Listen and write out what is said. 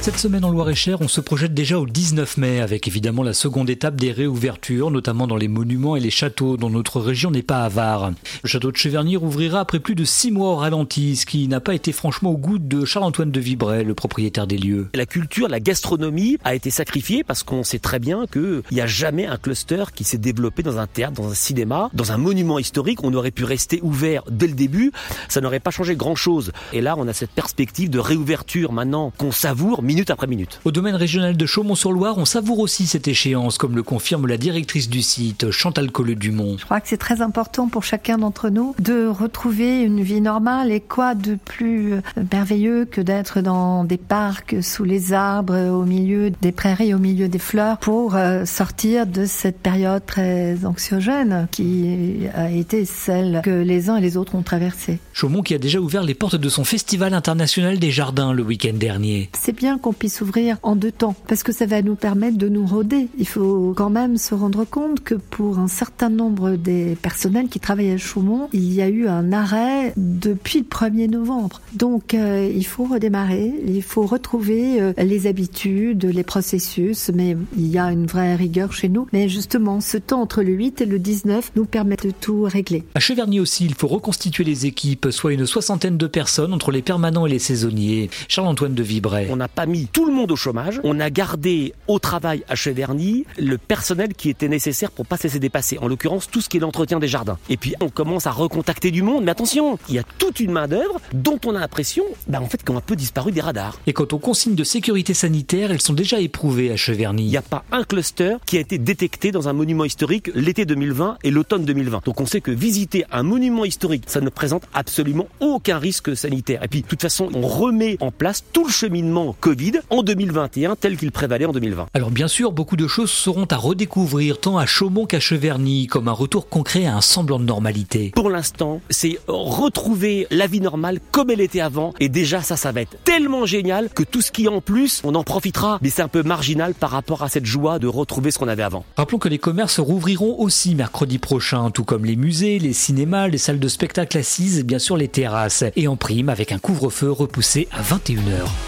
Cette semaine en Loire-et-Cher, on se projette déjà au 19 mai avec évidemment la seconde étape des réouvertures, notamment dans les monuments et les châteaux dont notre région n'est pas avare. Le château de Cheverny rouvrira après plus de six mois au ralenti, ce qui n'a pas été franchement au goût de Charles-Antoine de Vibray, le propriétaire des lieux. La culture, la gastronomie a été sacrifiée parce qu'on sait très bien qu'il n'y a jamais un cluster qui s'est développé dans un théâtre, dans un cinéma, dans un monument historique. On aurait pu rester ouvert dès le début, ça n'aurait pas changé grand-chose. Et là, on a cette perspective de réouverture maintenant qu'on savoure minute après minute. Au domaine régional de Chaumont-sur-Loire, on savoure aussi cette échéance, comme le confirme la directrice du site, Chantal Colleux-Dumont. Je crois que c'est très important pour chacun d'entre nous de retrouver une vie normale et quoi de plus euh, merveilleux que d'être dans des parcs, sous les arbres, au milieu des prairies, au milieu des fleurs, pour euh, sortir de cette période très anxiogène qui a été celle que les uns et les autres ont traversée. Chaumont qui a déjà ouvert les portes de son festival international des jardins le week-end dernier. C'est bien qu'on puisse s'ouvrir en deux temps parce que ça va nous permettre de nous roder. Il faut quand même se rendre compte que pour un certain nombre des personnels qui travaillent à Chaumont, il y a eu un arrêt depuis le 1er novembre. Donc euh, il faut redémarrer, il faut retrouver euh, les habitudes, les processus, mais il y a une vraie rigueur chez nous. Mais justement, ce temps entre le 8 et le 19 nous permet de tout régler. À Cheverny aussi, il faut reconstituer les équipes, soit une soixantaine de personnes entre les permanents et les saisonniers. Charles-Antoine de Vibray. On n'a pas mis tout le monde au chômage. On a gardé au travail à Cheverny le personnel qui était nécessaire pour pas se laisser dépasser. En l'occurrence, tout ce qui est l'entretien des jardins. Et puis, on commence à recontacter du monde. Mais attention, il y a toute une main d'œuvre dont on a l'impression, bah, en fait, qu'on a un peu disparu des radars. Et quant aux consignes de sécurité sanitaire, elles sont déjà éprouvées à Cheverny. Il n'y a pas un cluster qui a été détecté dans un monument historique l'été 2020 et l'automne 2020. Donc on sait que visiter un monument historique, ça ne présente absolument aucun risque sanitaire. Et puis, de toute façon, on remet en place tout le cheminement Covid en 2020 2021 tel qu'il prévalait en 2020. Alors bien sûr, beaucoup de choses seront à redécouvrir tant à Chaumont qu'à Cheverny, comme un retour concret à un semblant de normalité. Pour l'instant, c'est retrouver la vie normale comme elle était avant, et déjà ça, ça va être tellement génial que tout ce qui est en plus, on en profitera, mais c'est un peu marginal par rapport à cette joie de retrouver ce qu'on avait avant. Rappelons que les commerces rouvriront aussi mercredi prochain, tout comme les musées, les cinémas, les salles de spectacle assises, bien sûr les terrasses, et en prime avec un couvre-feu repoussé à 21h.